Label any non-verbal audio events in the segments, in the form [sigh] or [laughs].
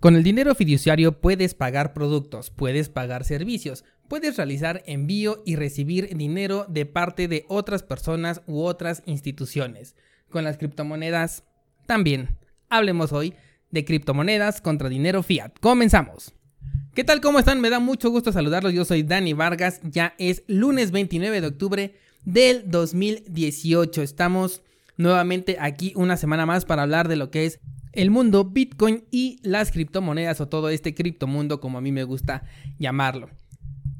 Con el dinero fiduciario puedes pagar productos, puedes pagar servicios, puedes realizar envío y recibir dinero de parte de otras personas u otras instituciones. Con las criptomonedas también. Hablemos hoy de criptomonedas contra dinero fiat. Comenzamos. ¿Qué tal? ¿Cómo están? Me da mucho gusto saludarlos. Yo soy Dani Vargas. Ya es lunes 29 de octubre del 2018. Estamos nuevamente aquí una semana más para hablar de lo que es el mundo Bitcoin y las criptomonedas o todo este criptomundo como a mí me gusta llamarlo.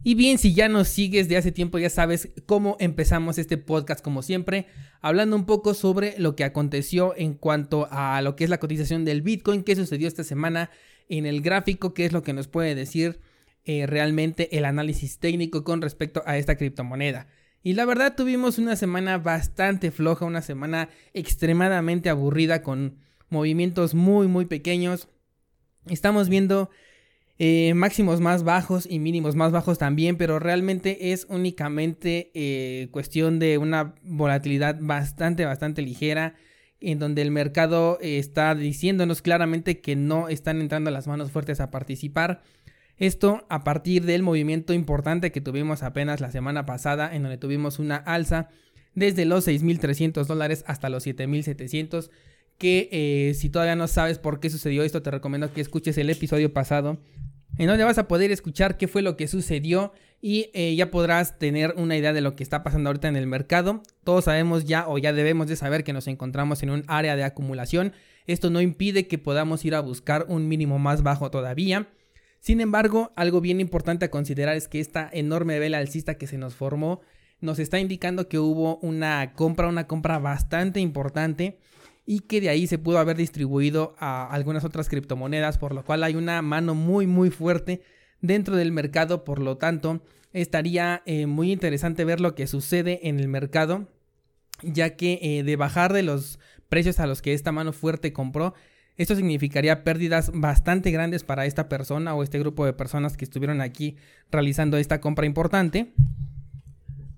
Y bien, si ya nos sigues de hace tiempo ya sabes cómo empezamos este podcast como siempre, hablando un poco sobre lo que aconteció en cuanto a lo que es la cotización del Bitcoin, qué sucedió esta semana en el gráfico, qué es lo que nos puede decir eh, realmente el análisis técnico con respecto a esta criptomoneda. Y la verdad tuvimos una semana bastante floja, una semana extremadamente aburrida con movimientos muy muy pequeños. Estamos viendo eh, máximos más bajos y mínimos más bajos también, pero realmente es únicamente eh, cuestión de una volatilidad bastante bastante ligera en donde el mercado está diciéndonos claramente que no están entrando las manos fuertes a participar. Esto a partir del movimiento importante que tuvimos apenas la semana pasada, en donde tuvimos una alza desde los 6.300 dólares hasta los 7.700 que eh, si todavía no sabes por qué sucedió esto, te recomiendo que escuches el episodio pasado, en donde vas a poder escuchar qué fue lo que sucedió y eh, ya podrás tener una idea de lo que está pasando ahorita en el mercado. Todos sabemos ya o ya debemos de saber que nos encontramos en un área de acumulación. Esto no impide que podamos ir a buscar un mínimo más bajo todavía. Sin embargo, algo bien importante a considerar es que esta enorme vela alcista que se nos formó nos está indicando que hubo una compra, una compra bastante importante y que de ahí se pudo haber distribuido a algunas otras criptomonedas, por lo cual hay una mano muy muy fuerte dentro del mercado, por lo tanto estaría eh, muy interesante ver lo que sucede en el mercado, ya que eh, de bajar de los precios a los que esta mano fuerte compró, esto significaría pérdidas bastante grandes para esta persona o este grupo de personas que estuvieron aquí realizando esta compra importante.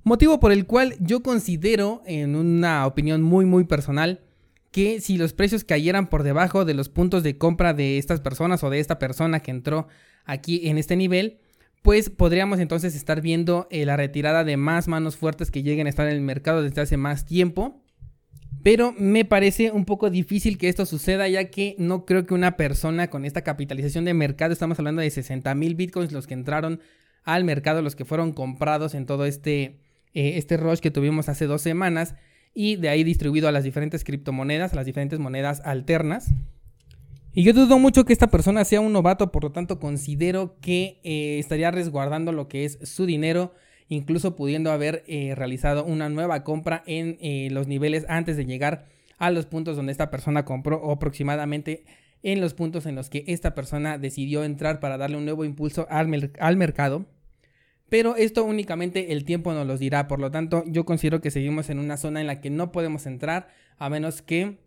Motivo por el cual yo considero, en una opinión muy muy personal, que si los precios cayeran por debajo de los puntos de compra de estas personas o de esta persona que entró aquí en este nivel, pues podríamos entonces estar viendo eh, la retirada de más manos fuertes que lleguen a estar en el mercado desde hace más tiempo. Pero me parece un poco difícil que esto suceda ya que no creo que una persona con esta capitalización de mercado, estamos hablando de 60 mil bitcoins los que entraron al mercado, los que fueron comprados en todo este, eh, este rush que tuvimos hace dos semanas, y de ahí distribuido a las diferentes criptomonedas, a las diferentes monedas alternas. Y yo dudo mucho que esta persona sea un novato, por lo tanto considero que eh, estaría resguardando lo que es su dinero, incluso pudiendo haber eh, realizado una nueva compra en eh, los niveles antes de llegar a los puntos donde esta persona compró o aproximadamente en los puntos en los que esta persona decidió entrar para darle un nuevo impulso al, al mercado. Pero esto únicamente el tiempo nos lo dirá, por lo tanto yo considero que seguimos en una zona en la que no podemos entrar a menos que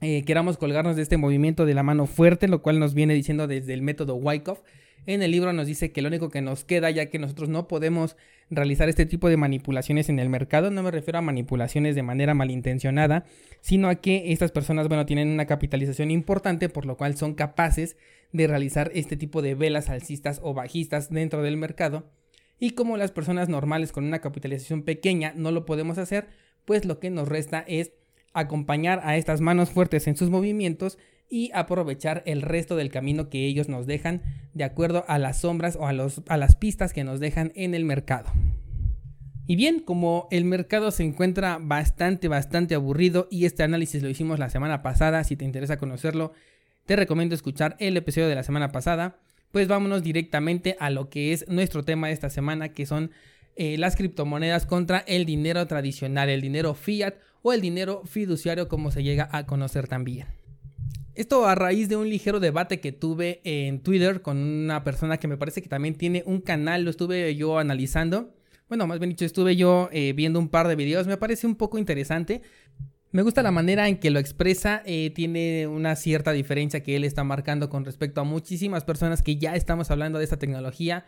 eh, queramos colgarnos de este movimiento de la mano fuerte, lo cual nos viene diciendo desde el método Wyckoff. En el libro nos dice que lo único que nos queda, ya que nosotros no podemos realizar este tipo de manipulaciones en el mercado, no me refiero a manipulaciones de manera malintencionada, sino a que estas personas, bueno, tienen una capitalización importante, por lo cual son capaces de realizar este tipo de velas alcistas o bajistas dentro del mercado y como las personas normales con una capitalización pequeña no lo podemos hacer, pues lo que nos resta es acompañar a estas manos fuertes en sus movimientos y aprovechar el resto del camino que ellos nos dejan de acuerdo a las sombras o a, los, a las pistas que nos dejan en el mercado. Y bien, como el mercado se encuentra bastante, bastante aburrido y este análisis lo hicimos la semana pasada, si te interesa conocerlo, te recomiendo escuchar el episodio de la semana pasada pues vámonos directamente a lo que es nuestro tema de esta semana, que son eh, las criptomonedas contra el dinero tradicional, el dinero fiat o el dinero fiduciario como se llega a conocer también. Esto a raíz de un ligero debate que tuve en Twitter con una persona que me parece que también tiene un canal, lo estuve yo analizando. Bueno, más bien dicho, estuve yo eh, viendo un par de videos, me parece un poco interesante. Me gusta la manera en que lo expresa, eh, tiene una cierta diferencia que él está marcando con respecto a muchísimas personas que ya estamos hablando de esta tecnología.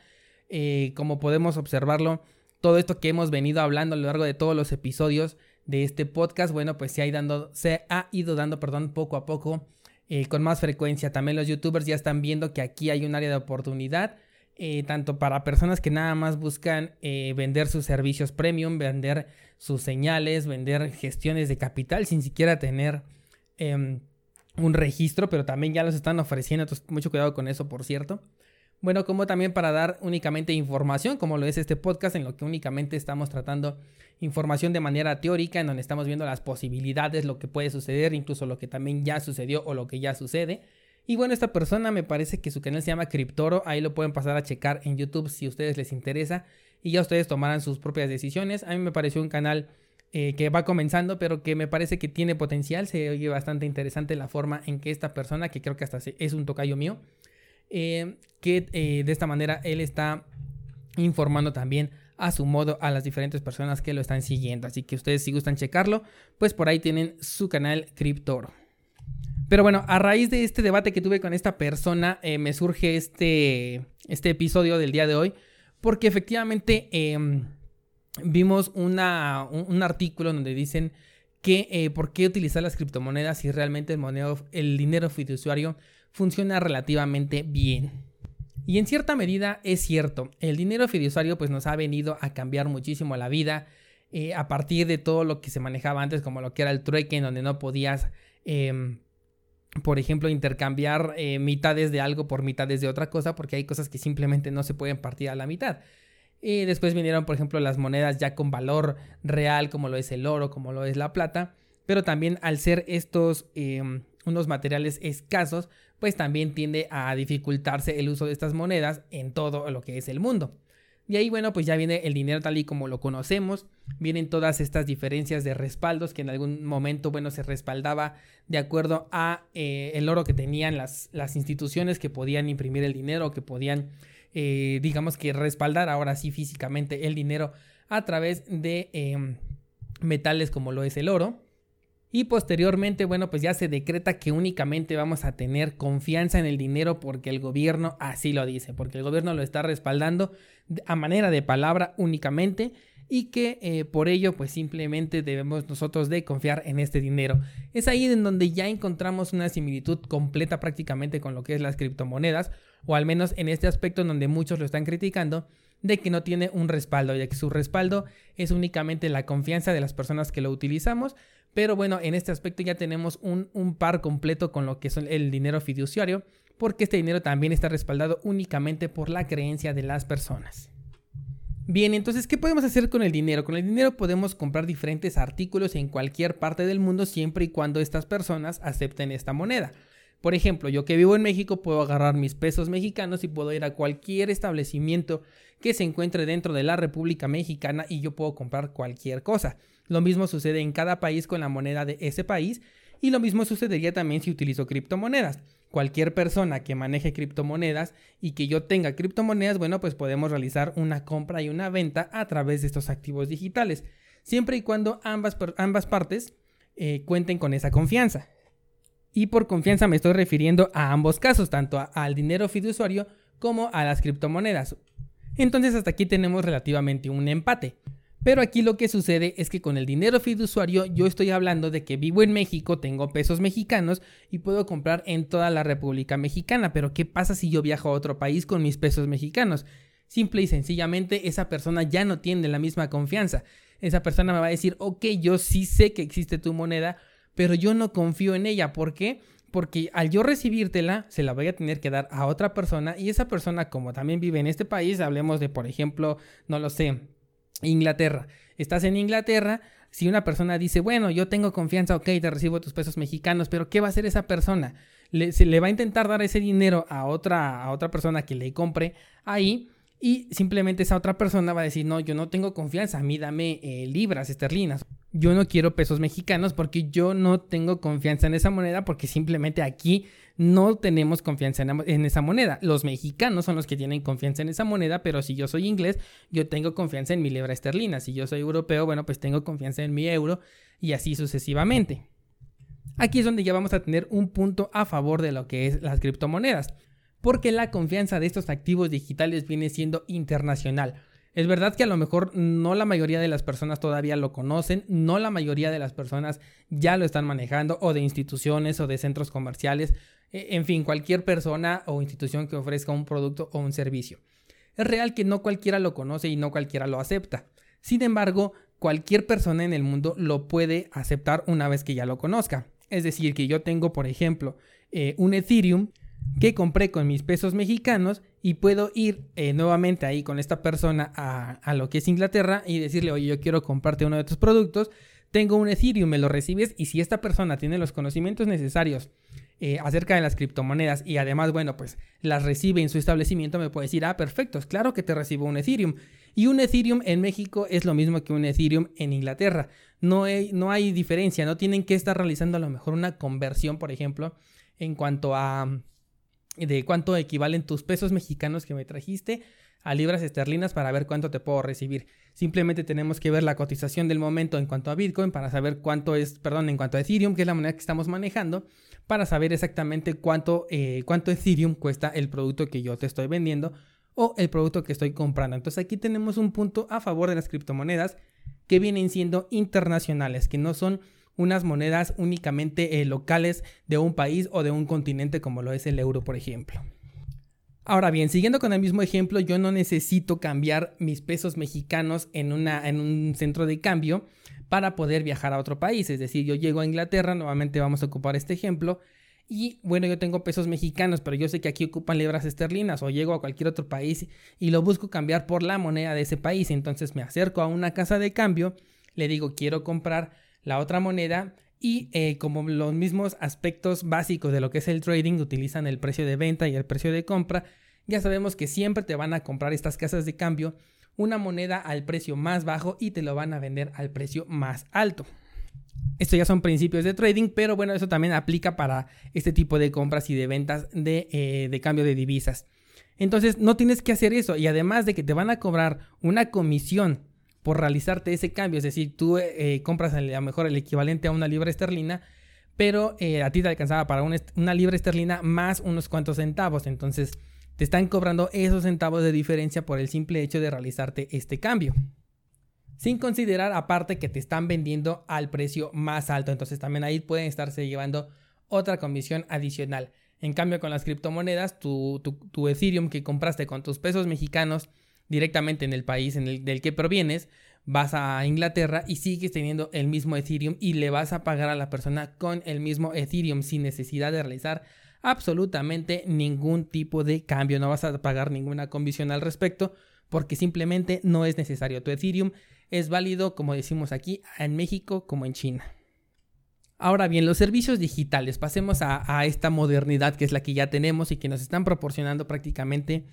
Eh, como podemos observarlo, todo esto que hemos venido hablando a lo largo de todos los episodios de este podcast, bueno, pues se ha, dando, se ha ido dando, perdón, poco a poco eh, con más frecuencia. También los youtubers ya están viendo que aquí hay un área de oportunidad. Eh, tanto para personas que nada más buscan eh, vender sus servicios premium, vender sus señales, vender gestiones de capital sin siquiera tener em, un registro, pero también ya los están ofreciendo, entonces mucho cuidado con eso, por cierto. Bueno, como también para dar únicamente información, como lo es este podcast, en lo que únicamente estamos tratando información de manera teórica, en donde estamos viendo las posibilidades, lo que puede suceder, incluso lo que también ya sucedió o lo que ya sucede. Y bueno, esta persona me parece que su canal se llama Cryptoro, ahí lo pueden pasar a checar en YouTube si a ustedes les interesa y ya ustedes tomarán sus propias decisiones. A mí me pareció un canal eh, que va comenzando, pero que me parece que tiene potencial, se oye bastante interesante la forma en que esta persona, que creo que hasta es un tocayo mío, eh, que eh, de esta manera él está informando también a su modo a las diferentes personas que lo están siguiendo. Así que ustedes si gustan checarlo, pues por ahí tienen su canal Cryptoro. Pero bueno, a raíz de este debate que tuve con esta persona, eh, me surge este, este episodio del día de hoy, porque efectivamente em, vimos una, un, artículo donde dicen que por qué utilizar las criptomonedas si realmente el, el dinero fiduciario funciona relativamente bien. Y en cierta medida es cierto, el dinero fiduciario pues nos ha venido a cambiar muchísimo la vida eh, a partir de todo lo que se manejaba antes como lo que era el trueque en donde no podías em, por ejemplo intercambiar eh, mitades de algo por mitades de otra cosa porque hay cosas que simplemente no se pueden partir a la mitad. Y después vinieron por ejemplo las monedas ya con valor real como lo es el oro, como lo es la plata, pero también al ser estos em, unos materiales escasos, pues también tiende a dificultarse el uso de estas monedas en todo lo que es el mundo. Y ahí, bueno, pues ya viene el dinero tal y como lo conocemos, vienen todas estas diferencias de respaldos que en algún momento, bueno, se respaldaba de acuerdo a eh, el oro que tenían las, las, instituciones que podían imprimir el dinero, que podían, eh, digamos que respaldar ahora sí físicamente el dinero a través de em, metales como lo es el oro. Y posteriormente, bueno, pues ya se decreta que únicamente vamos a tener confianza en el dinero porque el gobierno así lo dice, porque el gobierno lo está respaldando a manera de palabra únicamente y que eh, por ello pues simplemente debemos nosotros de confiar en este dinero. Es ahí en donde ya encontramos una similitud completa prácticamente con lo que es las criptomonedas o al menos en este aspecto en donde muchos lo están criticando de que no tiene un respaldo, ya que su respaldo es únicamente la confianza de las personas que lo utilizamos, pero bueno, en este aspecto ya tenemos un, par completo con lo que es el dinero fiduciario, porque este dinero también está respaldado únicamente por la creencia de las personas. Bien, entonces, ¿qué podemos hacer con el dinero? Con el dinero podemos comprar diferentes artículos en cualquier parte del mundo siempre y cuando estas personas acepten esta moneda. Por ejemplo, yo que vivo en México puedo agarrar mis pesos mexicanos y puedo ir a cualquier establecimiento que se encuentre dentro de la República Mexicana y yo puedo comprar cualquier cosa. Lo mismo sucede en cada país con la moneda de ese país y lo mismo sucedería también si utilizo criptomonedas. Cualquier persona que maneje criptomonedas y que yo tenga criptomonedas, bueno, pues podemos realizar una compra y una venta a través de estos activos digitales, siempre y cuando ambas, ambas partes eh, cuenten con esa confianza. Y por confianza me estoy refiriendo a ambos casos, tanto al dinero fiduciario como a las criptomonedas. Entonces hasta aquí tenemos relativamente un empate. Pero aquí lo que sucede es que con el dinero fiduciario yo estoy hablando de que vivo en México, tengo pesos mexicanos y puedo comprar en toda la República Mexicana. Pero ¿qué pasa si yo viajo a otro país con mis pesos mexicanos? Simple y sencillamente esa persona ya no tiene la misma confianza. Esa persona me va a decir, ok, yo sí sé que existe tu moneda, pero yo no confío en ella. ¿Por qué? Porque al yo recibírtela, se la voy a tener que dar a otra persona y esa persona, como también vive en este país, hablemos de, por ejemplo, no lo sé, Inglaterra. Estás en Inglaterra, si una persona dice, bueno, yo tengo confianza, ok, te recibo tus pesos mexicanos, pero ¿qué va a hacer esa persona? Le, se le va a intentar dar ese dinero a otra, a otra persona que le compre ahí y simplemente esa otra persona va a decir, no, yo no tengo confianza, a mí dame eh, libras esterlinas. Yo no quiero pesos mexicanos porque yo no tengo confianza en esa moneda porque simplemente aquí no tenemos confianza en, esa moneda. Los mexicanos son los que tienen confianza en esa moneda, pero si yo soy inglés, yo tengo confianza en mi libra esterlina. Si yo soy europeo, bueno, pues tengo confianza en mi euro y así sucesivamente. Aquí es donde ya vamos a tener un punto a favor de lo que es las criptomonedas, porque la confianza de estos activos digitales viene siendo internacional. Es verdad que a lo mejor no la mayoría de las personas todavía lo conocen, no la mayoría de las personas ya lo están manejando, o de instituciones o de centros comerciales, e, en fin, cualquier persona o institución que ofrezca un producto o un servicio. Es real que no cualquiera lo conoce y no cualquiera lo acepta. Sin embargo, cualquier persona en el mundo lo puede aceptar una vez que ya lo conozca. Es decir, que yo tengo, por ejemplo, eh, un Ethereum que compré con mis pesos mexicanos y puedo ir eh, nuevamente ahí con esta persona a, lo que es Inglaterra y decirle, oye, yo quiero comprarte uno de tus productos, tengo un Ethereum, me lo recibes y si esta persona tiene los conocimientos necesarios eh, acerca de las criptomonedas y además, bueno, pues las recibe en su establecimiento, me puede decir, ah, perfecto, claro que te recibo un Ethereum. Y un Ethereum en México es lo mismo que un Ethereum en Inglaterra. No hay, no hay diferencia, no tienen que estar realizando a lo mejor una conversión, por ejemplo, en cuanto a de cuánto equivalen tus pesos mexicanos que me trajiste a libras esterlinas para ver cuánto te puedo recibir. Simplemente tenemos que ver la cotización del momento en cuanto a Bitcoin para saber cuánto es, perdón, en cuanto a Ethereum, que es la moneda que estamos manejando, para saber exactamente cuánto, eh, cuánto Ethereum cuesta el producto que yo te estoy vendiendo o el producto que estoy comprando. Entonces aquí tenemos un punto a favor de las criptomonedas que vienen siendo internacionales, que no son unas monedas únicamente eh, locales de un país o de un continente como lo es el euro, por ejemplo. Ahora bien, siguiendo con el mismo ejemplo, yo no necesito cambiar mis pesos mexicanos en, una, en un centro de cambio para poder viajar a otro país. Es decir, yo llego a Inglaterra, nuevamente vamos a ocupar este ejemplo, y bueno, yo tengo pesos mexicanos, pero yo sé que aquí ocupan libras esterlinas o llego a cualquier otro país y lo busco cambiar por la moneda de ese país. Entonces me acerco a una casa de cambio, le digo quiero comprar la otra moneda y eh, como los mismos aspectos básicos de lo que es el trading utilizan el precio de venta y el precio de compra, ya sabemos que siempre te van a comprar estas casas de cambio una moneda al precio más bajo y te lo van a vender al precio más alto. Esto ya son principios de trading, pero bueno, eso también aplica para este tipo de compras y de ventas de, eh, de cambio de divisas. Entonces no tienes que hacer eso y además de que te van a cobrar una comisión por realizarte ese cambio. Es decir, tú eh, compras a lo mejor el equivalente a una libra esterlina, pero eh, a ti te alcanzaba para una, libra esterlina más unos cuantos centavos. Entonces te están cobrando esos centavos de diferencia por el simple hecho de realizarte este cambio. Sin considerar aparte que te están vendiendo al precio más alto. Entonces también ahí pueden estarse llevando otra comisión adicional. En cambio con las criptomonedas, tu, tu Ethereum que compraste con tus pesos mexicanos directamente en el país en el, del que provienes, vas a Inglaterra y sigues teniendo el mismo Ethereum y le vas a pagar a la persona con el mismo Ethereum sin necesidad de realizar absolutamente ningún tipo de cambio. No vas a pagar ninguna comisión al respecto porque simplemente no es necesario. Tu Ethereum es válido, como decimos aquí, en México como en China. Ahora bien, los servicios digitales, pasemos a, a, esta modernidad que es la que ya tenemos y que nos están proporcionando prácticamente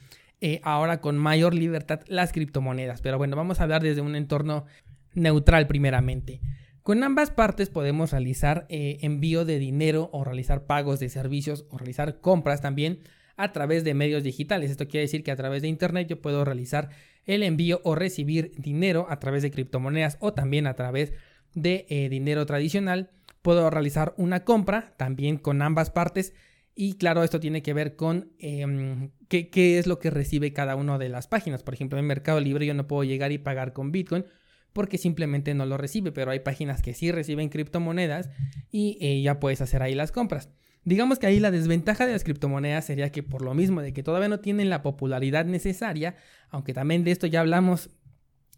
eh, ahora con mayor libertad las criptomonedas. Pero bueno, vamos a hablar desde un entorno neutral primeramente. Con ambas partes podemos realizar eh, envío de dinero o realizar pagos de servicios o realizar compras también a través de medios digitales. Esto quiere decir que a través de Internet yo puedo realizar el envío o recibir dinero a través de criptomonedas o también a través de eh, dinero tradicional. Puedo realizar una compra también con ambas partes y claro, esto tiene que ver con em, qué, es lo que recibe cada una de las páginas. Por ejemplo, en Mercado Libre yo no puedo llegar y pagar con Bitcoin porque simplemente no lo recibe, pero hay páginas que sí reciben criptomonedas y eh, ya puedes hacer ahí las compras. Digamos que ahí la desventaja de las criptomonedas sería que por lo mismo de que todavía no tienen la popularidad necesaria, aunque también de esto ya hablamos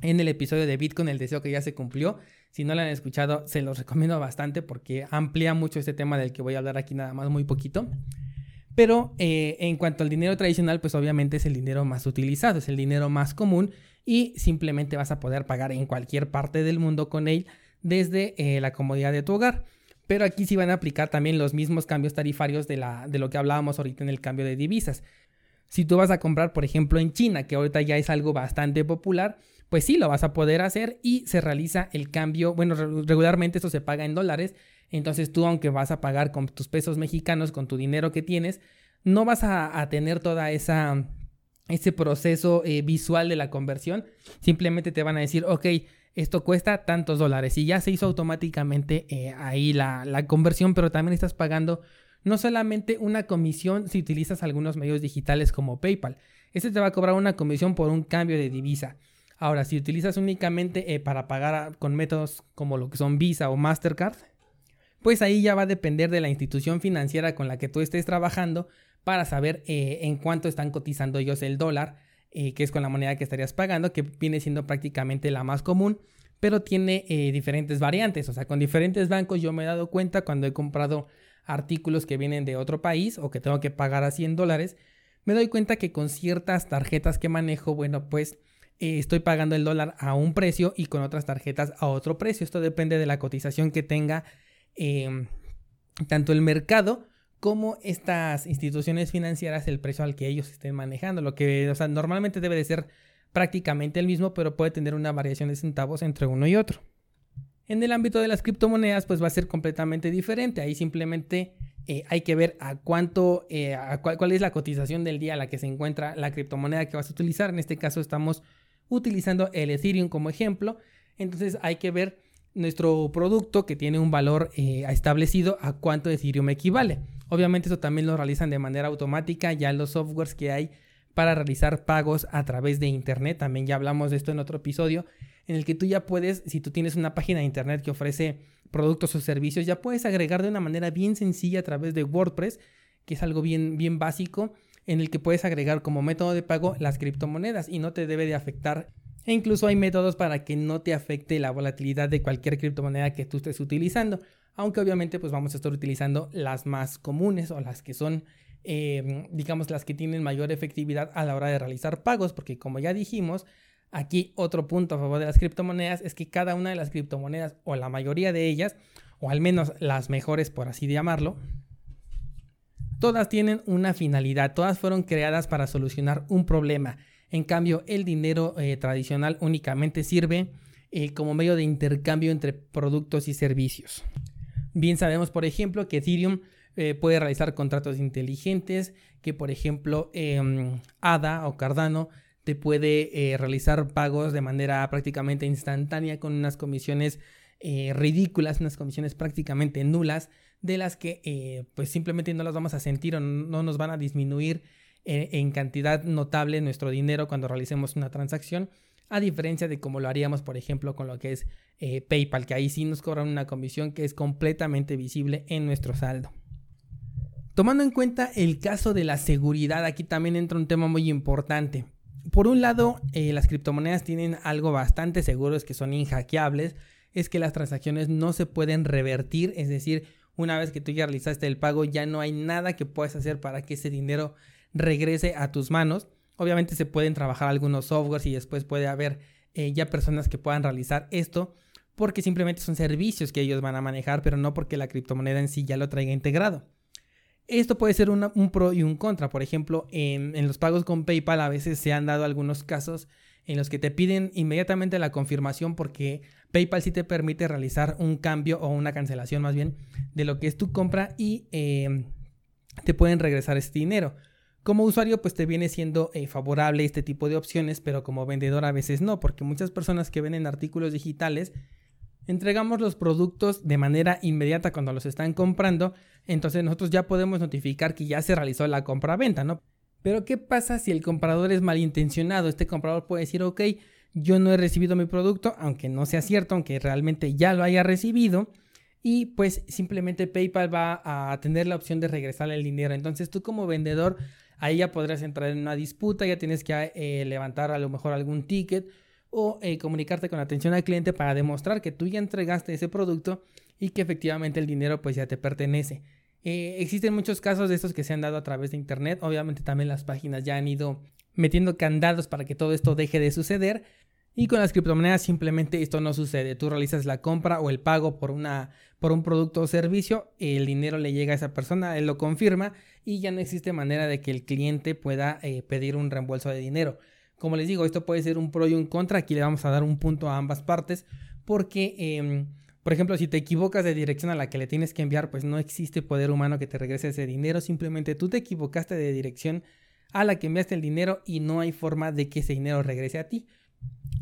en el episodio de Bitcoin, el deseo que ya se cumplió. Si no lo han escuchado, se los recomiendo bastante porque amplía mucho este tema del que voy a hablar aquí nada más muy poquito. Pero eh, en cuanto al dinero tradicional, pues obviamente es el dinero más utilizado, es el dinero más común y simplemente vas a poder pagar en cualquier parte del mundo con él desde eh, la comodidad de tu hogar. Pero aquí sí van a aplicar también los mismos cambios tarifarios de, la, de lo que hablábamos ahorita en el cambio de divisas. Si tú vas a comprar, por ejemplo, en China, que ahorita ya es algo bastante popular, pues sí, lo vas a poder hacer y se realiza el cambio. Bueno, regularmente eso se paga en dólares. Entonces tú, aunque vas a pagar con tus pesos mexicanos, con tu dinero que tienes, no vas a, tener toda esa ese proceso eh, visual de la conversión. Simplemente te van a decir, ok, esto cuesta tantos dólares y ya se hizo automáticamente eh, ahí la, la, conversión, pero también estás pagando no solamente una comisión si utilizas algunos medios digitales como PayPal, este te va a cobrar una comisión por un cambio de divisa. Ahora, si utilizas únicamente eh, para pagar con métodos como lo que son Visa o Mastercard, pues ahí ya va a depender de la institución financiera con la que tú estés trabajando para saber eh, en cuánto están cotizando ellos el dólar, eh, que es con la moneda que estarías pagando, que viene siendo prácticamente la más común, pero tiene diferentes variantes. O sea, con diferentes bancos yo me he dado cuenta cuando he comprado artículos que vienen de otro país o que tengo que pagar a 100 dólares, me doy cuenta que con ciertas tarjetas que manejo, bueno, pues eh, estoy pagando el dólar a un precio y con otras tarjetas a otro precio. Esto depende de la cotización que tenga em, tanto el mercado como estas instituciones financieras, el precio al que ellos estén manejando. Lo que, o sea, normalmente debe de ser prácticamente el mismo, pero puede tener una variación de centavos entre uno y otro. En el ámbito de las criptomonedas, pues va a ser completamente diferente. Ahí simplemente eh, hay que ver a cuánto, eh, cuál, cuál, es la cotización del día a la que se encuentra la criptomoneda que vas a utilizar. En este caso estamos utilizando el Ethereum como ejemplo. Entonces hay que ver nuestro producto que tiene un valor eh, establecido a cuánto Ethereum equivale. Obviamente eso también lo realizan de manera automática ya los softwares que hay para realizar pagos a través de internet. También ya hablamos de esto en otro episodio en el que tú ya puedes, si tú tienes una página de internet que ofrece productos o servicios, ya puedes agregar de una manera bien sencilla a través de WordPress, que es algo bien, bien básico, en el que puedes agregar como método de pago las criptomonedas y no te debe de afectar. E incluso hay métodos para que no te afecte la volatilidad de cualquier criptomoneda que tú estés utilizando. Aunque obviamente pues vamos a estar utilizando las más comunes o las que son em, digamos las que tienen mayor efectividad a la hora de realizar pagos. Porque como ya dijimos, aquí otro punto a favor de las criptomonedas es que cada una de las criptomonedas o la mayoría de ellas, o al menos las mejores por así llamarlo, Todas tienen una finalidad, todas fueron creadas para solucionar un problema. En cambio, el dinero eh, tradicional únicamente sirve eh, como medio de intercambio entre productos y servicios. Bien sabemos, por ejemplo, que Ethereum eh, puede realizar contratos inteligentes, que por ejemplo em, ADA o Cardano te puede realizar pagos de manera prácticamente instantánea con unas comisiones ridículas, unas comisiones prácticamente nulas de las que eh, pues simplemente no las vamos a sentir o no nos van a disminuir eh, en cantidad notable nuestro dinero cuando realicemos una transacción, a diferencia de como lo haríamos por ejemplo con lo que es eh, PayPal, que ahí sí nos cobran una comisión que es completamente visible en nuestro saldo. Tomando en cuenta el caso de la seguridad, aquí también entra un tema muy importante. Por un lado, las criptomonedas tienen algo bastante seguro, es que son inhackeables, es que las transacciones no se pueden revertir, es decir, una vez que tú ya realizaste el pago, ya no hay nada que puedas hacer para que ese dinero regrese a tus manos. Obviamente se pueden trabajar algunos softwares y después puede haber eh, ya personas que puedan realizar esto porque simplemente son servicios que ellos van a manejar, pero no porque la criptomoneda en sí ya lo traiga integrado. Esto puede ser un pro y un contra. Por ejemplo, en, en, los pagos con PayPal a veces se han dado algunos casos en los que te piden inmediatamente la confirmación porque PayPal sí te permite realizar un cambio o una cancelación más bien de lo que es tu compra y em, te pueden regresar este dinero. Como usuario pues te viene siendo eh, favorable este tipo de opciones, pero como vendedor a veces no, porque muchas personas que venden artículos digitales entregamos los productos de manera inmediata cuando los están comprando, entonces nosotros ya podemos notificar que ya se realizó la compra-venta, ¿no? Pero ¿qué pasa si el comprador es malintencionado? Este comprador puede decir, ok, yo no he recibido mi producto, aunque no sea cierto, aunque realmente ya lo haya recibido. Y pues simplemente PayPal va a tener la opción de regresarle el dinero. Entonces tú como vendedor ahí ya podrás entrar en una disputa, ya tienes que eh, levantar a lo mejor algún ticket o eh, comunicarte con atención al cliente para demostrar que tú ya entregaste ese producto y que efectivamente el dinero pues ya te pertenece. Eh, existen muchos casos de estos que se han dado a través de Internet. Obviamente también las páginas ya han ido metiendo candados para que todo esto deje de suceder. Y con las criptomonedas simplemente esto no sucede. Tú realizas la compra o el pago por, una, por un producto o servicio, el dinero le llega a esa persona, él lo confirma y ya no existe manera de que el cliente pueda eh, pedir un reembolso de dinero. Como les digo, esto puede ser un pro y un contra. Aquí le vamos a dar un punto a ambas partes porque... Em, por ejemplo, si te equivocas de dirección a la que le tienes que enviar, pues no existe poder humano que te regrese ese dinero. Simplemente tú te equivocaste de dirección a la que enviaste el dinero y no hay forma de que ese dinero regrese a ti.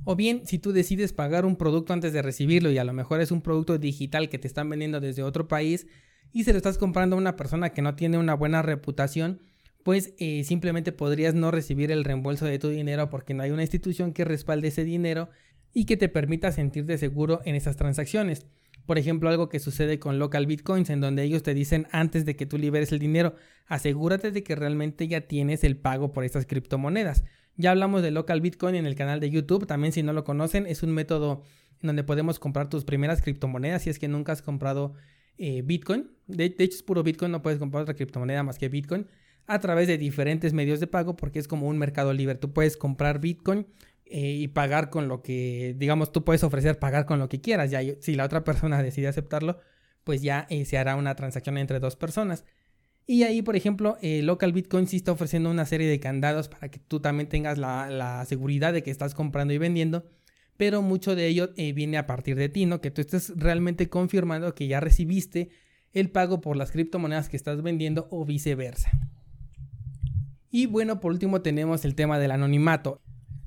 O bien, si tú decides pagar un producto antes de recibirlo y a lo mejor es un producto digital que te están vendiendo desde otro país y se lo estás comprando a una persona que no tiene una buena reputación, pues eh, simplemente podrías no recibir el reembolso de tu dinero porque no hay una institución que respalde ese dinero y que te permita sentirte seguro en esas transacciones. Por ejemplo, algo que sucede con local bitcoins, en donde ellos te dicen antes de que tú liberes el dinero, asegúrate de que realmente ya tienes el pago por estas criptomonedas. Ya hablamos de local bitcoin en el canal de YouTube, también si no lo conocen, es un método en donde podemos comprar tus primeras criptomonedas si es que nunca has comprado eh, bitcoin. De, hecho es puro bitcoin, no puedes comprar otra criptomoneda más que bitcoin a través de diferentes medios de pago porque es como un mercado libre. Tú puedes comprar bitcoin eh, y pagar con lo que, digamos, tú puedes ofrecer pagar con lo que quieras. Ya si la otra persona decide aceptarlo, pues ya eh, se hará una transacción entre dos personas. Y ahí, por ejemplo, eh, Local Bitcoin sí está ofreciendo una serie de candados para que tú también tengas la, seguridad de que estás comprando y vendiendo. Pero mucho de ello viene a partir de ti, ¿no? Que tú estés realmente confirmando que ya recibiste el pago por las criptomonedas que estás vendiendo o viceversa. Y bueno, por último tenemos el tema del anonimato.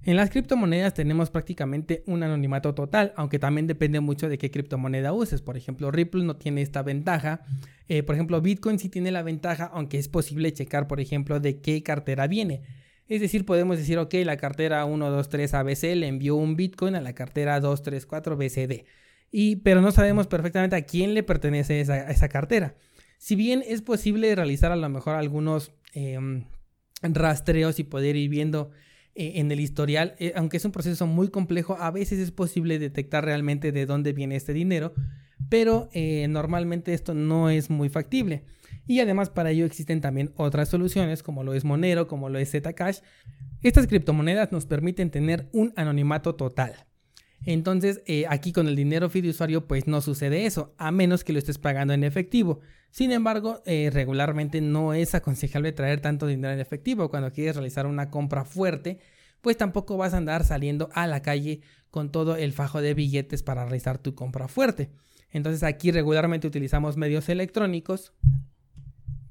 En las criptomonedas tenemos prácticamente un anonimato total, aunque también depende mucho de qué criptomoneda uses. Por ejemplo, Ripple no tiene esta ventaja. Eh, por ejemplo, Bitcoin sí tiene la ventaja, aunque es posible checar, por ejemplo, de qué cartera viene. Es decir, podemos decir, ok, la cartera 123 ABC le envió un Bitcoin a la cartera 234 BCD. Y, pero no sabemos perfectamente a quién le pertenece esa, esa cartera. Si bien es posible realizar a lo mejor algunos em, rastreos y poder ir viendo en el historial, eh, aunque es un proceso muy complejo, a veces es posible detectar realmente de dónde viene este dinero, pero eh, normalmente esto no es muy factible. Y además para ello existen también otras soluciones como lo es Monero, como lo es Zcash. Estas criptomonedas nos permiten tener un anonimato total. Entonces, aquí con el dinero fiduciario, pues no sucede eso, a menos que lo estés pagando en efectivo. Sin embargo, regularmente no es aconsejable traer tanto dinero en efectivo. Cuando quieres realizar una compra fuerte, pues tampoco vas a andar saliendo a la calle con todo el fajo de billetes para realizar tu compra fuerte. Entonces aquí regularmente utilizamos medios electrónicos.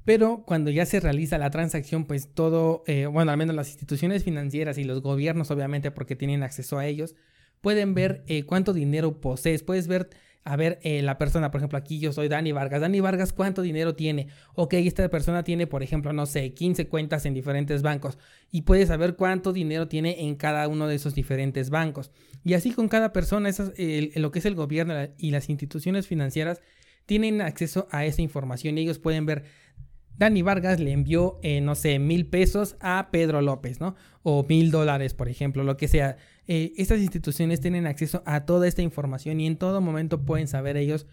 Pero cuando ya se realiza la transacción, pues todo, bueno, al menos las instituciones financieras y los gobiernos, obviamente, porque tienen acceso a ellos, pueden ver eh, cuánto dinero posees, puedes ver a ver eh, la persona, por ejemplo, aquí yo soy Dani Vargas. Dani Vargas, ¿cuánto dinero tiene? Ok, esta persona tiene, por ejemplo, no sé, 15 cuentas en diferentes bancos y puedes saber cuánto dinero tiene en cada uno de esos diferentes bancos. Y así con cada persona, lo que es el gobierno y las instituciones financieras tienen acceso a esa información y ellos pueden ver Dani Vargas le envió, eh, no sé, mil pesos a Pedro López, ¿no? O mil dólares, por ejemplo, lo que sea. Eh, estas instituciones tienen acceso a toda esta información y en todo momento pueden saber ellos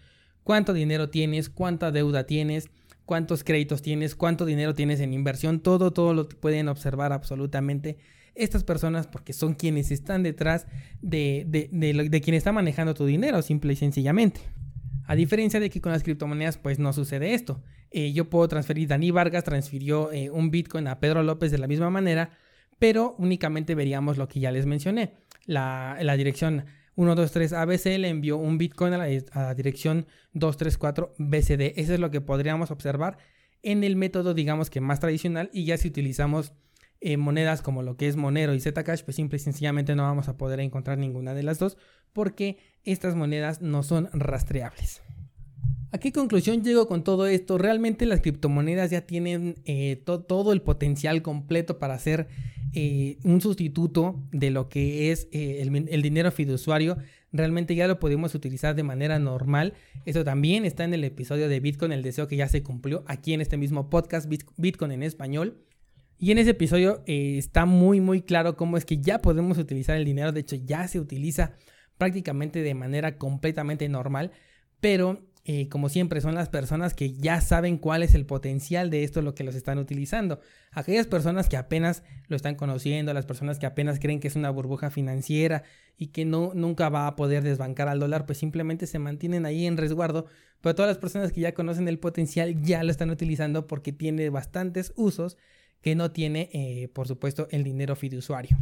cuánto dinero tienes, cuánta deuda tienes, cuántos créditos tienes, cuánto dinero tienes en inversión, todo, todo lo pueden observar absolutamente estas personas porque son quienes están detrás de, de, de, quien está manejando tu dinero, simple y sencillamente. A diferencia de que con las criptomonedas pues no sucede esto. Eh, yo puedo transferir, Dani Vargas transfirió eh, un Bitcoin a Pedro López de la misma manera, pero únicamente veríamos lo que ya les mencioné. La, dirección 123 ABC le envió un Bitcoin a la, dirección 234 BCD. Eso es lo que podríamos observar en el método, digamos que más tradicional. Y ya si utilizamos eh, monedas como lo que es Monero y Zcash, pues simple y sencillamente no vamos a poder encontrar ninguna de las dos porque estas monedas no son rastreables. ¿A qué conclusión llego con todo esto? Realmente las criptomonedas ya tienen eh, todo el potencial completo para ser eh, un sustituto de lo que es eh, el, dinero fiduciario. Realmente ya lo podemos utilizar de manera normal. Eso también está en el episodio de Bitcoin, el deseo que ya se cumplió aquí en este mismo podcast, Bitcoin en español. Y en ese episodio está muy muy claro cómo es que ya podemos utilizar el dinero. De hecho ya se utiliza prácticamente de manera completamente normal. Pero eh, como siempre, son las personas que ya saben cuál es el potencial de esto, lo que los están utilizando. Aquellas personas que apenas lo están conociendo, las personas que apenas creen que es una burbuja financiera y que no, nunca va a poder desbancar al dólar, pues simplemente se mantienen ahí en resguardo. Pero todas las personas que ya conocen el potencial ya lo están utilizando porque tiene bastantes usos que no tiene, eh, por supuesto, el dinero fiduciario.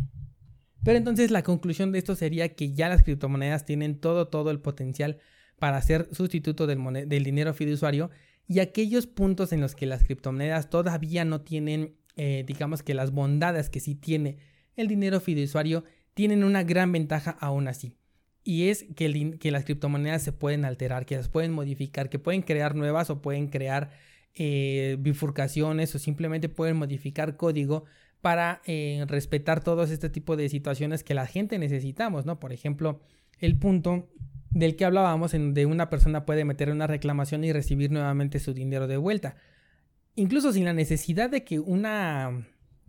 Pero entonces la conclusión de esto sería que ya las criptomonedas tienen todo, todo el potencial para ser sustituto del, dinero fiduciario y aquellos puntos en los que las criptomonedas todavía no tienen, eh, digamos que las bondades que sí tiene el dinero fiduciario, tienen una gran ventaja aún así. Y es que, que las criptomonedas se pueden alterar, que las pueden modificar, que pueden crear nuevas o pueden crear eh, bifurcaciones o simplemente pueden modificar código para eh, respetar todos este tipo de situaciones que la gente necesitamos, ¿no? Por ejemplo, el punto del que hablábamos en donde una persona puede meter una reclamación y recibir nuevamente su dinero de vuelta. Incluso sin la necesidad de que una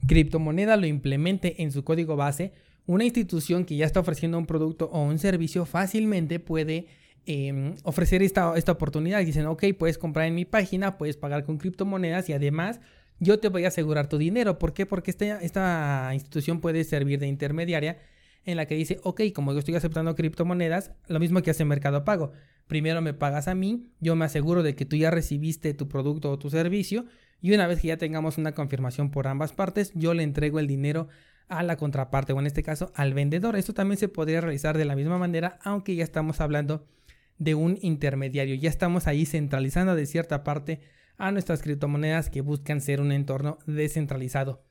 criptomoneda lo implemente en su código base, una institución que ya está ofreciendo un producto o un servicio fácilmente puede em, ofrecer esta, esta oportunidad. Dicen, ok, puedes comprar en mi página, puedes pagar con criptomonedas y además yo te voy a asegurar tu dinero. ¿Por qué? Porque esta, esta institución puede servir de intermediaria en la que dice, ok, como yo estoy aceptando criptomonedas, lo mismo que hace Mercado Pago. Primero me pagas a mí, yo me aseguro de que tú ya recibiste tu producto o tu servicio y una vez que ya tengamos una confirmación por ambas partes, yo le entrego el dinero a la contraparte o en este caso al vendedor. Esto también se podría realizar de la misma manera, aunque ya estamos hablando de un intermediario. Ya estamos ahí centralizando de cierta parte a nuestras criptomonedas que buscan ser un entorno descentralizado.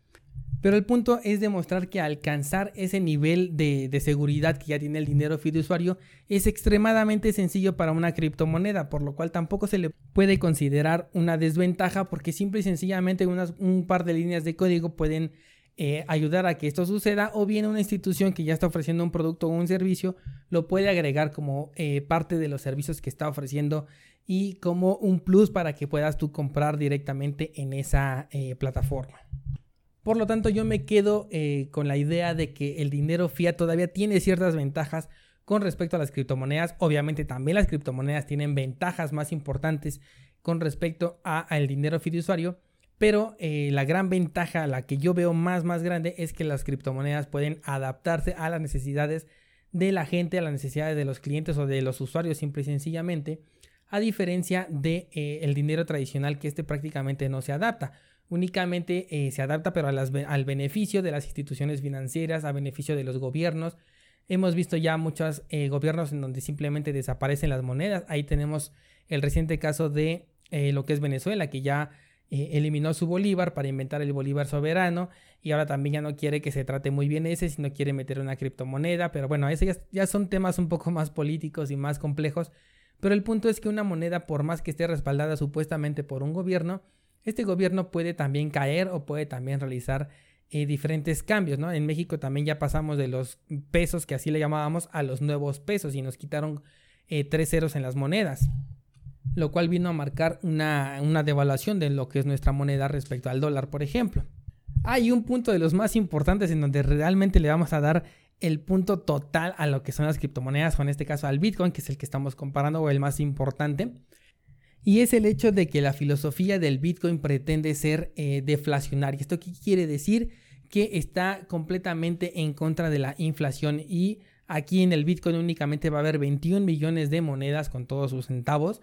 Pero el punto es demostrar que alcanzar ese nivel de, seguridad que ya tiene el dinero fiduciario es extremadamente sencillo para una criptomoneda, por lo cual tampoco se le puede considerar una desventaja porque simple y sencillamente un par de líneas de código pueden eh, ayudar a que esto suceda o bien una institución que ya está ofreciendo un producto o un servicio lo puede agregar como eh, parte de los servicios que está ofreciendo y como un plus para que puedas tú comprar directamente en esa eh, plataforma. Por lo tanto, yo me quedo eh, con la idea de que el dinero fiat todavía tiene ciertas ventajas con respecto a las criptomonedas. Obviamente también las criptomonedas tienen ventajas más importantes con respecto al dinero fiduciario. Pero eh, la gran ventaja, la que yo veo más, más grande, es que las criptomonedas pueden adaptarse a las necesidades de la gente, a las necesidades de los clientes o de los usuarios, simple y sencillamente, a diferencia del de, eh, dinero tradicional que este prácticamente no se adapta únicamente eh, se adapta pero al beneficio de las instituciones financieras, a beneficio de los gobiernos. Hemos visto ya muchos eh, gobiernos en donde simplemente desaparecen las monedas. Ahí tenemos el reciente caso de eh, lo que es Venezuela, que ya eliminó su bolívar para inventar el bolívar soberano y ahora también ya no quiere que se trate muy bien ese, sino quiere meter una criptomoneda. Pero bueno, esos ya, ya son temas un poco más políticos y más complejos. Pero el punto es que una moneda, por más que esté respaldada supuestamente por un gobierno, este gobierno puede también caer o puede también realizar eh, diferentes cambios, ¿no? En México también ya pasamos de los pesos, que así le llamábamos, a los nuevos pesos y nos quitaron eh, tres ceros en las monedas, lo cual vino a marcar una, una devaluación de lo que es nuestra moneda respecto al dólar, por ejemplo. Hay un punto de los más importantes en donde realmente le vamos a dar el punto total a lo que son las criptomonedas, o en este caso al Bitcoin, que es el que estamos comparando o el más importante y es el hecho de que la filosofía del Bitcoin pretende ser eh, deflacionaria. ¿Esto qué quiere decir? Que está completamente en contra de la inflación y aquí en el Bitcoin únicamente va a haber 21 millones de monedas con todos sus centavos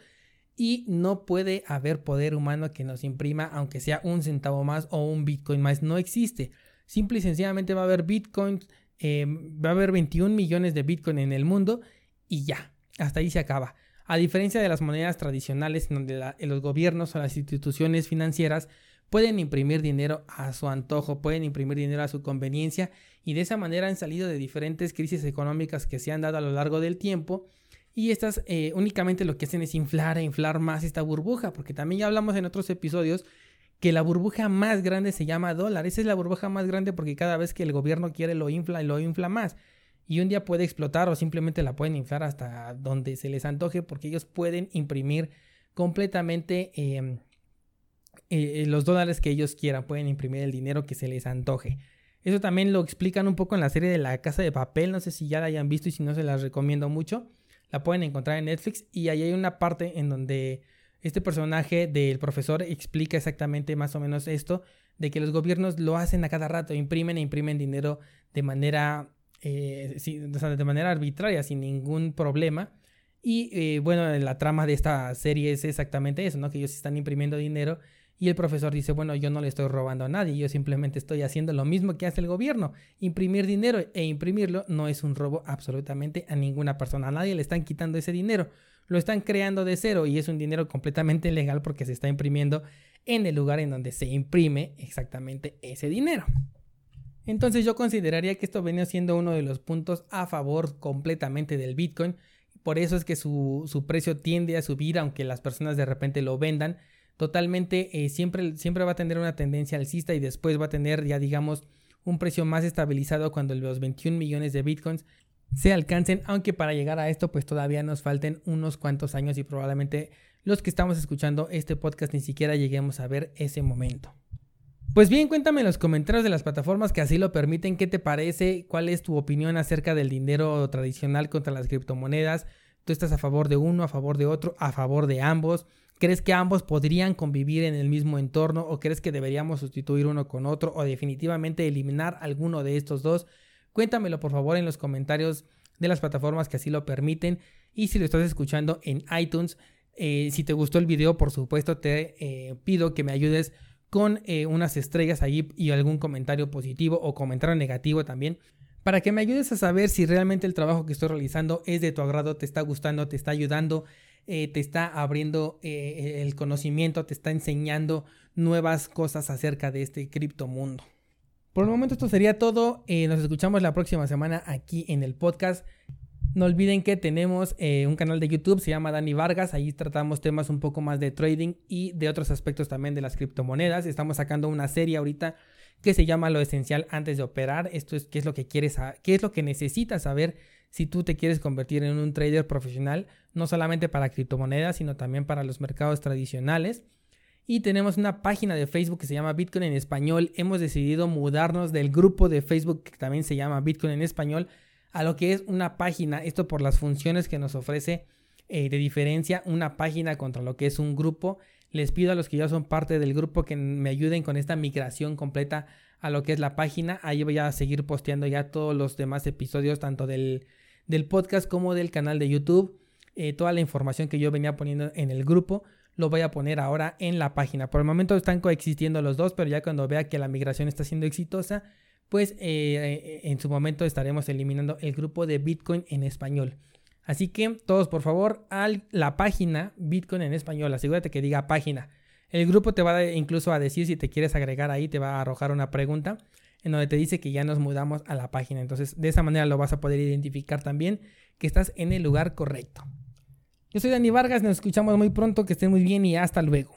y no puede haber poder humano que nos imprima aunque sea un centavo más o un Bitcoin más. No existe. Simple y sencillamente va a haber Bitcoin, eh, va a haber 21 millones de Bitcoin en el mundo y ya, hasta ahí se acaba. A diferencia de las monedas tradicionales, en donde los gobiernos o las instituciones financieras pueden imprimir dinero a su antojo, pueden imprimir dinero a su conveniencia y de esa manera han salido de diferentes crisis económicas que se han dado a lo largo del tiempo y estas eh, únicamente lo que hacen es inflar e inflar más esta burbuja, porque también ya hablamos en otros episodios que la burbuja más grande se llama dólar. Esa es la burbuja más grande porque cada vez que el gobierno quiere lo infla y lo infla más y un día puede explotar o simplemente la pueden inflar hasta donde se les antoje porque ellos pueden imprimir completamente em, eh, los dólares que ellos quieran, pueden imprimir el dinero que se les antoje. Eso también lo explican un poco en la serie de la casa de papel, no sé si ya la hayan visto y si no se las recomiendo mucho. La pueden encontrar en Netflix y ahí hay una parte en donde este personaje del profesor explica exactamente más o menos esto, de que los gobiernos lo hacen a cada rato, imprimen e imprimen dinero de manera eh, de manera arbitraria, sin ningún problema. Y eh, bueno, la trama de esta serie es exactamente eso, ¿no? Que ellos están imprimiendo dinero y el profesor dice, bueno, yo no le estoy robando a nadie, yo simplemente estoy haciendo lo mismo que hace el gobierno. Imprimir dinero e imprimirlo no es un robo absolutamente a ninguna persona, a nadie le están quitando ese dinero, lo están creando de cero y es un dinero completamente [laughs] legal porque se está imprimiendo en el lugar en donde se imprime exactamente ese dinero. Entonces yo consideraría que esto venía siendo uno de los puntos a favor completamente del Bitcoin. Por eso es que su, precio tiende a subir, aunque las personas de repente lo vendan. totalmente, eh, siempre, siempre va a tener una tendencia alcista y después va a tener ya digamos un precio más estabilizado cuando los 21 millones de bitcoins se alcancen, aunque para llegar a esto pues todavía nos falten unos cuantos años y probablemente los que estamos escuchando este podcast ni siquiera lleguemos a ver ese momento. Pues bien, cuéntame en los comentarios de las plataformas que así lo permiten, qué te parece, cuál es tu opinión acerca del dinero tradicional contra las criptomonedas, tú estás a favor de uno, a favor de otro, a favor de ambos, ¿Crees que ambos podrían convivir en el mismo entorno o crees que deberíamos sustituir uno con otro o definitivamente eliminar alguno de estos dos? Cuéntamelo por favor en los comentarios de las plataformas que así lo permiten. Y si lo estás escuchando en iTunes, eh, si te gustó el video por supuesto te eh, pido que me ayudes con eh, unas estrellas ahí y algún comentario positivo o comentario negativo también para que me ayudes a saber si realmente el trabajo que estoy realizando es de tu agrado, te está gustando, te está ayudando eh, te está abriendo eh, el conocimiento, te está enseñando nuevas cosas acerca de este criptomundo. Por el momento esto sería todo. Nos escuchamos la próxima semana aquí en el podcast. No olviden que tenemos un canal de YouTube, se llama Dani Vargas. Ahí tratamos temas un poco más de trading y de otros aspectos también de las criptomonedas. Estamos sacando una serie ahorita que se llama Lo Esencial antes de operar. Esto es qué es lo que quieres, qué es lo que necesitas saber si tú te quieres convertir en un trader profesional, no solamente para criptomonedas, sino también para los mercados tradicionales. Y tenemos una página de Facebook que se llama Bitcoin en español. Hemos decidido mudarnos del grupo de Facebook que también se llama Bitcoin en español a lo que es una página. Esto por las funciones que nos ofrece eh, de diferencia una página contra lo que es un grupo. Les pido a los que ya son parte del grupo que me ayuden con esta migración completa a lo que es la página. Ahí voy a seguir posteando ya todos los demás episodios, tanto del del podcast como del canal de YouTube. Eh, toda la información que yo venía poniendo en el grupo lo voy a poner ahora en la página. Por el momento están coexistiendo los dos, pero ya cuando vea que la migración está siendo exitosa, pues eh, en su momento estaremos eliminando el grupo de Bitcoin en español. Así que todos por favor a la página Bitcoin en español, asegúrate que diga página. El grupo te va incluso a decir si te quieres agregar ahí, te va a arrojar una pregunta en donde te dice que ya nos mudamos a la página. Entonces, de esa manera lo vas a poder identificar también que estás en el lugar correcto. Yo soy Dani Vargas, nos escuchamos muy pronto, que estén muy bien y hasta luego.